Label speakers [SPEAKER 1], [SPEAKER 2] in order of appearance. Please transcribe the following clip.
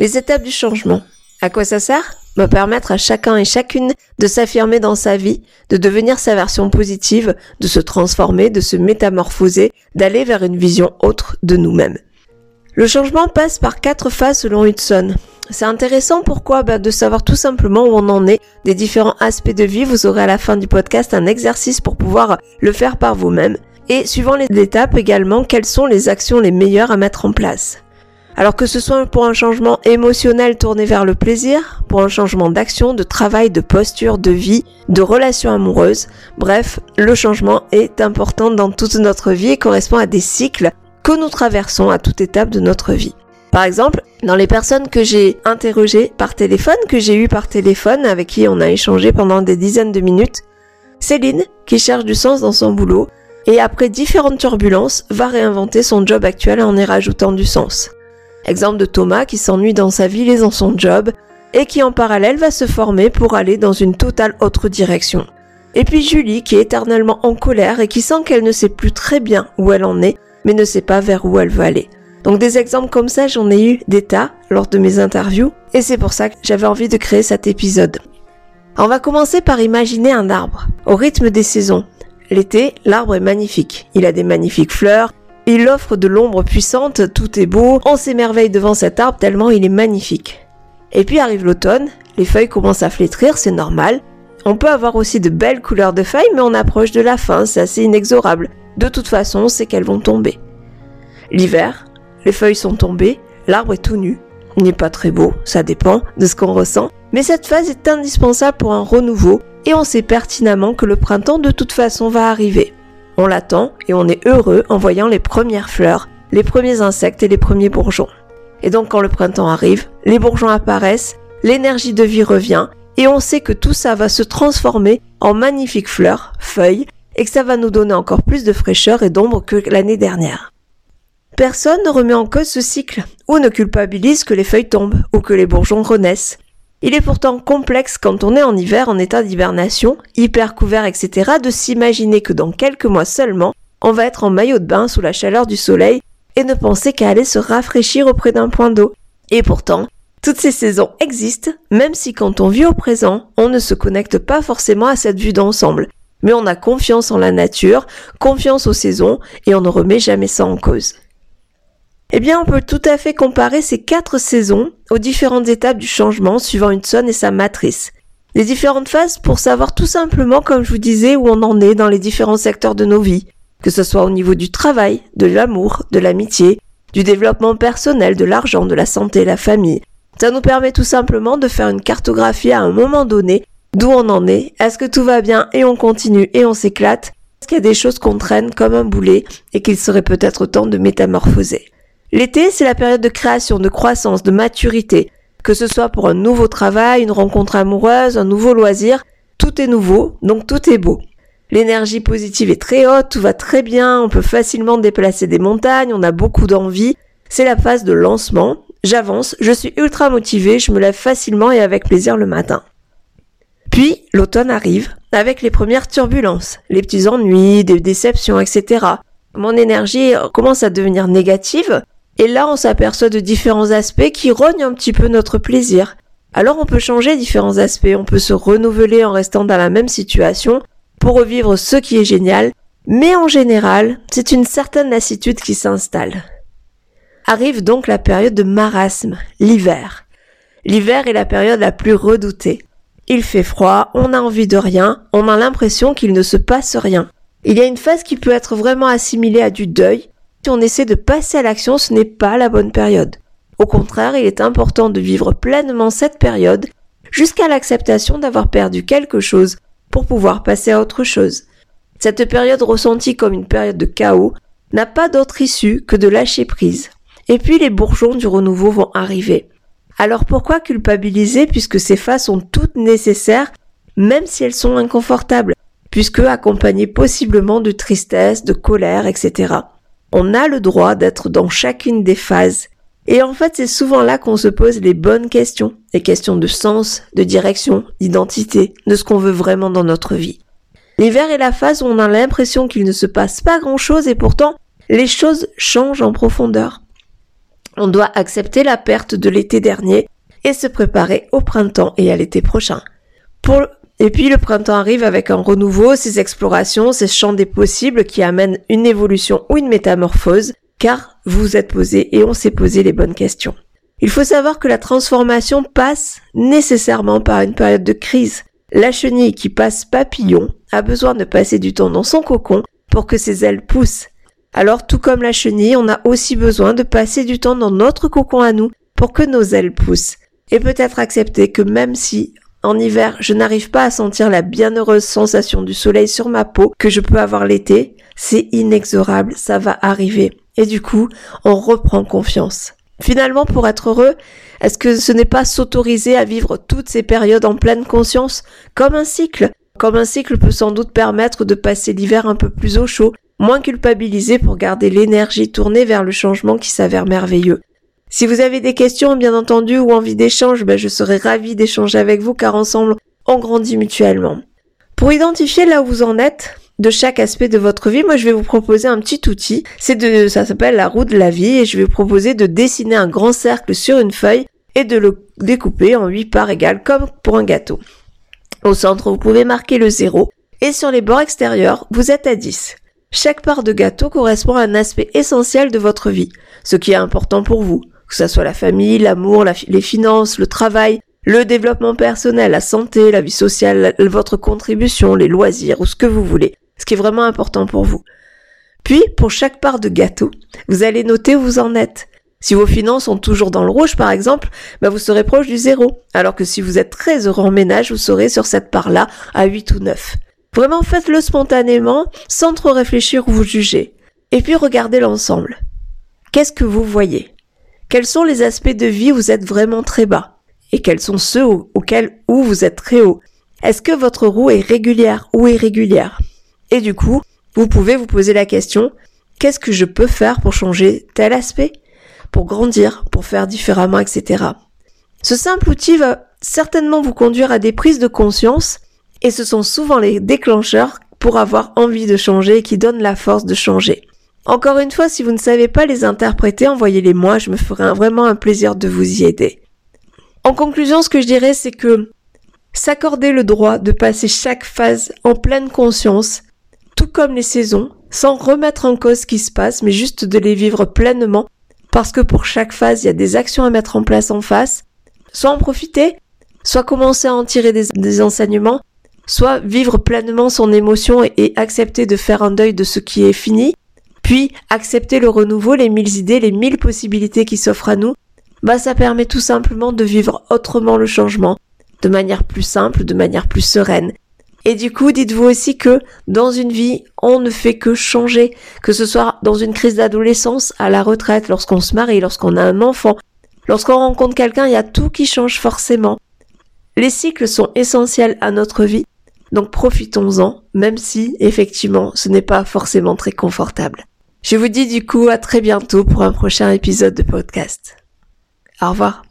[SPEAKER 1] Les étapes du changement. À quoi ça sert? Me permettre à chacun et chacune de s'affirmer dans sa vie, de devenir sa version positive, de se transformer, de se métamorphoser, d'aller vers une vision autre de nous-mêmes. Le changement passe par quatre phases selon Hudson. C'est intéressant pourquoi? Bah, de savoir tout simplement où on en est des différents aspects de vie. Vous aurez à la fin du podcast un exercice pour pouvoir le faire par vous-même. Et suivant les étapes également, quelles sont les actions les meilleures à mettre en place? Alors que ce soit pour un changement émotionnel tourné vers le plaisir, pour un changement d'action, de travail, de posture, de vie, de relation amoureuse, bref, le changement est important dans toute notre vie et correspond à des cycles que nous traversons à toute étape de notre vie. Par exemple, dans les personnes que j'ai interrogées par téléphone, que j'ai eues par téléphone, avec qui on a échangé pendant des dizaines de minutes, Céline, qui cherche du sens dans son boulot, et après différentes turbulences, va réinventer son job actuel en y rajoutant du sens. Exemple de Thomas qui s'ennuie dans sa ville et dans son job et qui en parallèle va se former pour aller dans une totale autre direction. Et puis Julie qui est éternellement en colère et qui sent qu'elle ne sait plus très bien où elle en est mais ne sait pas vers où elle veut aller. Donc des exemples comme ça, j'en ai eu des tas lors de mes interviews et c'est pour ça que j'avais envie de créer cet épisode. On va commencer par imaginer un arbre au rythme des saisons. L'été, l'arbre est magnifique. Il a des magnifiques fleurs, il offre de l'ombre puissante, tout est beau, on s'émerveille devant cet arbre tellement il est magnifique. Et puis arrive l'automne, les feuilles commencent à flétrir, c'est normal. On peut avoir aussi de belles couleurs de feuilles, mais on approche de la fin, c'est assez inexorable. De toute façon, c'est qu'elles vont tomber. L'hiver, les feuilles sont tombées, l'arbre est tout nu. Il n'est pas très beau, ça dépend de ce qu'on ressent, mais cette phase est indispensable pour un renouveau et on sait pertinemment que le printemps de toute façon va arriver. On l'attend et on est heureux en voyant les premières fleurs, les premiers insectes et les premiers bourgeons. Et donc quand le printemps arrive, les bourgeons apparaissent, l'énergie de vie revient et on sait que tout ça va se transformer en magnifiques fleurs, feuilles et que ça va nous donner encore plus de fraîcheur et d'ombre que l'année dernière. Personne ne remet en cause ce cycle ou ne culpabilise que les feuilles tombent ou que les bourgeons renaissent. Il est pourtant complexe quand on est en hiver en état d'hibernation, hyper couvert, etc., de s'imaginer que dans quelques mois seulement, on va être en maillot de bain sous la chaleur du soleil et ne penser qu'à aller se rafraîchir auprès d'un point d'eau. Et pourtant, toutes ces saisons existent, même si quand on vit au présent, on ne se connecte pas forcément à cette vue d'ensemble. Mais on a confiance en la nature, confiance aux saisons, et on ne remet jamais ça en cause. Eh bien, on peut tout à fait comparer ces quatre saisons aux différentes étapes du changement suivant une sonne et sa matrice. Les différentes phases pour savoir tout simplement, comme je vous disais, où on en est dans les différents secteurs de nos vies, que ce soit au niveau du travail, de l'amour, de l'amitié, du développement personnel, de l'argent, de la santé, la famille. Ça nous permet tout simplement de faire une cartographie à un moment donné d'où on en est, est-ce que tout va bien et on continue et on s'éclate, est-ce qu'il y a des choses qu'on traîne comme un boulet et qu'il serait peut-être temps de métamorphoser? L'été, c'est la période de création, de croissance, de maturité. Que ce soit pour un nouveau travail, une rencontre amoureuse, un nouveau loisir, tout est nouveau, donc tout est beau. L'énergie positive est très haute, tout va très bien, on peut facilement déplacer des montagnes, on a beaucoup d'envie. C'est la phase de lancement. J'avance, je suis ultra motivée, je me lève facilement et avec plaisir le matin. Puis, l'automne arrive, avec les premières turbulences, les petits ennuis, des déceptions, etc. Mon énergie commence à devenir négative, et là, on s'aperçoit de différents aspects qui rognent un petit peu notre plaisir. Alors on peut changer différents aspects, on peut se renouveler en restant dans la même situation pour revivre ce qui est génial, mais en général, c'est une certaine lassitude qui s'installe. Arrive donc la période de marasme, l'hiver. L'hiver est la période la plus redoutée. Il fait froid, on a envie de rien, on a l'impression qu'il ne se passe rien. Il y a une phase qui peut être vraiment assimilée à du deuil, si on essaie de passer à l'action, ce n'est pas la bonne période. Au contraire, il est important de vivre pleinement cette période jusqu'à l'acceptation d'avoir perdu quelque chose pour pouvoir passer à autre chose. Cette période ressentie comme une période de chaos n'a pas d'autre issue que de lâcher prise. Et puis les bourgeons du renouveau vont arriver. Alors pourquoi culpabiliser puisque ces phases sont toutes nécessaires même si elles sont inconfortables, puisque accompagnées possiblement de tristesse, de colère, etc. On a le droit d'être dans chacune des phases. Et en fait, c'est souvent là qu'on se pose les bonnes questions, les questions de sens, de direction, d'identité, de ce qu'on veut vraiment dans notre vie. L'hiver est la phase où on a l'impression qu'il ne se passe pas grand chose et pourtant les choses changent en profondeur. On doit accepter la perte de l'été dernier et se préparer au printemps et à l'été prochain. Et puis le printemps arrive avec un renouveau, ses explorations, ses champs des possibles qui amènent une évolution ou une métamorphose, car vous vous êtes posé et on s'est posé les bonnes questions. Il faut savoir que la transformation passe nécessairement par une période de crise. La chenille qui passe papillon a besoin de passer du temps dans son cocon pour que ses ailes poussent. Alors tout comme la chenille, on a aussi besoin de passer du temps dans notre cocon à nous pour que nos ailes poussent. Et peut-être accepter que même si en hiver, je n'arrive pas à sentir la bienheureuse sensation du soleil sur ma peau que je peux avoir l'été. C'est inexorable, ça va arriver. Et du coup, on reprend confiance. Finalement, pour être heureux, est-ce que ce n'est pas s'autoriser à vivre toutes ces périodes en pleine conscience, comme un cycle? Comme un cycle peut sans doute permettre de passer l'hiver un peu plus au chaud, moins culpabilisé pour garder l'énergie tournée vers le changement qui s'avère merveilleux. Si vous avez des questions, bien entendu, ou envie d'échange, ben je serai ravie d'échanger avec vous car ensemble, on grandit mutuellement. Pour identifier là où vous en êtes, de chaque aspect de votre vie, moi je vais vous proposer un petit outil. C'est de, ça s'appelle la roue de la vie et je vais vous proposer de dessiner un grand cercle sur une feuille et de le découper en 8 parts égales comme pour un gâteau. Au centre, vous pouvez marquer le 0 et sur les bords extérieurs, vous êtes à 10. Chaque part de gâteau correspond à un aspect essentiel de votre vie, ce qui est important pour vous que ce soit la famille, l'amour, les finances, le travail, le développement personnel, la santé, la vie sociale, votre contribution, les loisirs ou ce que vous voulez, ce qui est vraiment important pour vous. Puis, pour chaque part de gâteau, vous allez noter où vous en êtes. Si vos finances sont toujours dans le rouge, par exemple, ben vous serez proche du zéro. Alors que si vous êtes très heureux en ménage, vous serez sur cette part-là à 8 ou 9. Vraiment, faites-le spontanément, sans trop réfléchir ou vous juger. Et puis, regardez l'ensemble. Qu'est-ce que vous voyez? Quels sont les aspects de vie où vous êtes vraiment très bas Et quels sont ceux auxquels où vous êtes très haut? Est-ce que votre roue est régulière ou irrégulière? Et du coup, vous pouvez vous poser la question, qu'est-ce que je peux faire pour changer tel aspect? Pour grandir, pour faire différemment, etc. Ce simple outil va certainement vous conduire à des prises de conscience et ce sont souvent les déclencheurs pour avoir envie de changer qui donnent la force de changer. Encore une fois, si vous ne savez pas les interpréter, envoyez-les moi, je me ferai vraiment un plaisir de vous y aider. En conclusion, ce que je dirais, c'est que s'accorder le droit de passer chaque phase en pleine conscience, tout comme les saisons, sans remettre en cause ce qui se passe, mais juste de les vivre pleinement, parce que pour chaque phase, il y a des actions à mettre en place en face, soit en profiter, soit commencer à en tirer des, enseignements, soit vivre pleinement son émotion et accepter de faire un deuil de ce qui est fini, puis accepter le renouveau, les mille idées, les mille possibilités qui s'offrent à nous, bah ça permet tout simplement de vivre autrement le changement, de manière plus simple, de manière plus sereine. Et du coup, dites-vous aussi que dans une vie, on ne fait que changer, que ce soit dans une crise d'adolescence, à la retraite, lorsqu'on se marie, lorsqu'on a un enfant, lorsqu'on rencontre quelqu'un, il y a tout qui change forcément. Les cycles sont essentiels à notre vie, donc profitons-en, même si, effectivement, ce n'est pas forcément très confortable. Je vous dis du coup à très bientôt pour un prochain épisode de podcast. Au revoir.